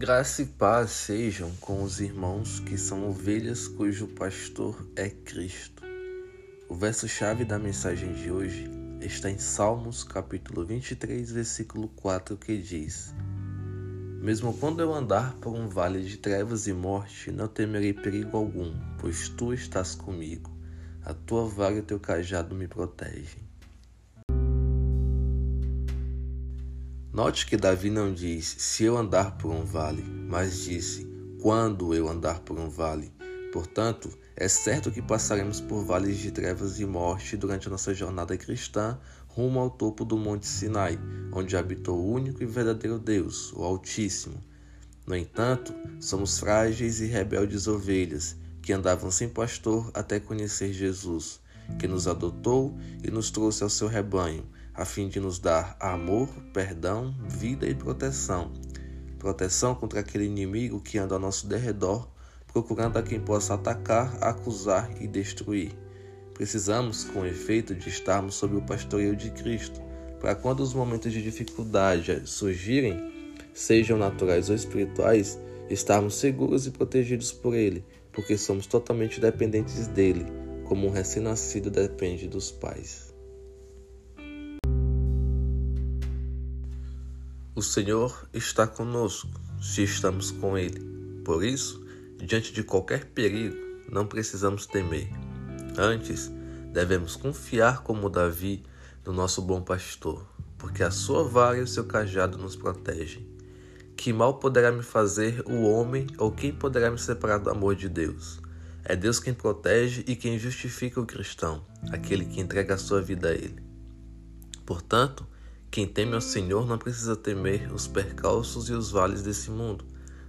Graça e paz sejam com os irmãos que são ovelhas cujo pastor é Cristo. O verso-chave da mensagem de hoje está em Salmos, capítulo 23, versículo 4, que diz: Mesmo quando eu andar por um vale de trevas e morte, não temerei perigo algum, pois tu estás comigo. A tua vara e o teu cajado me protegem. Note que Davi não diz se eu andar por um vale, mas disse quando eu andar por um vale. Portanto, é certo que passaremos por vales de trevas e morte durante a nossa jornada cristã rumo ao topo do Monte Sinai, onde habitou o único e verdadeiro Deus, o Altíssimo. No entanto, somos frágeis e rebeldes ovelhas que andavam sem pastor até conhecer Jesus, que nos adotou e nos trouxe ao seu rebanho a fim de nos dar amor, perdão, vida e proteção. Proteção contra aquele inimigo que anda ao nosso derredor, procurando a quem possa atacar, acusar e destruir. Precisamos, com efeito, de estarmos sob o pastoreio de Cristo, para quando os momentos de dificuldade surgirem, sejam naturais ou espirituais, estarmos seguros e protegidos por Ele, porque somos totalmente dependentes dele, como um recém-nascido depende dos pais. O Senhor está conosco se estamos com Ele. Por isso, diante de qualquer perigo, não precisamos temer. Antes, devemos confiar como Davi no nosso bom pastor, porque a sua vara e o seu cajado nos protegem. Que mal poderá me fazer o homem ou quem poderá me separar do amor de Deus? É Deus quem protege e quem justifica o cristão, aquele que entrega a sua vida a Ele. Portanto, quem teme ao Senhor não precisa temer os percalços e os vales desse mundo.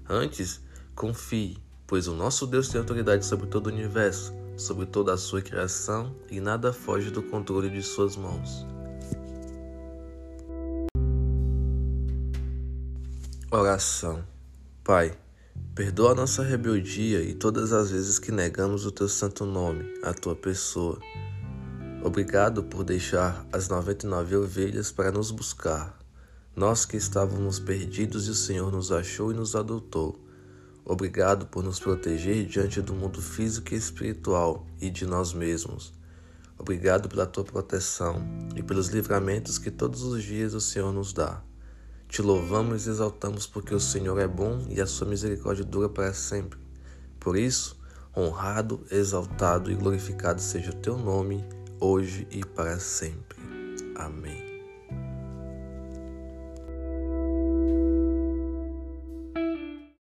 Antes, confie, pois o nosso Deus tem autoridade sobre todo o universo, sobre toda a sua criação e nada foge do controle de suas mãos. Oração Pai, perdoa a nossa rebeldia e todas as vezes que negamos o teu santo nome, a tua pessoa. Obrigado por deixar as 99 ovelhas para nos buscar. Nós que estávamos perdidos e o Senhor nos achou e nos adotou. Obrigado por nos proteger diante do mundo físico e espiritual e de nós mesmos. Obrigado pela tua proteção e pelos livramentos que todos os dias o Senhor nos dá. Te louvamos e exaltamos porque o Senhor é bom e a sua misericórdia dura para sempre. Por isso, honrado, exaltado e glorificado seja o teu nome hoje e para sempre. Amém.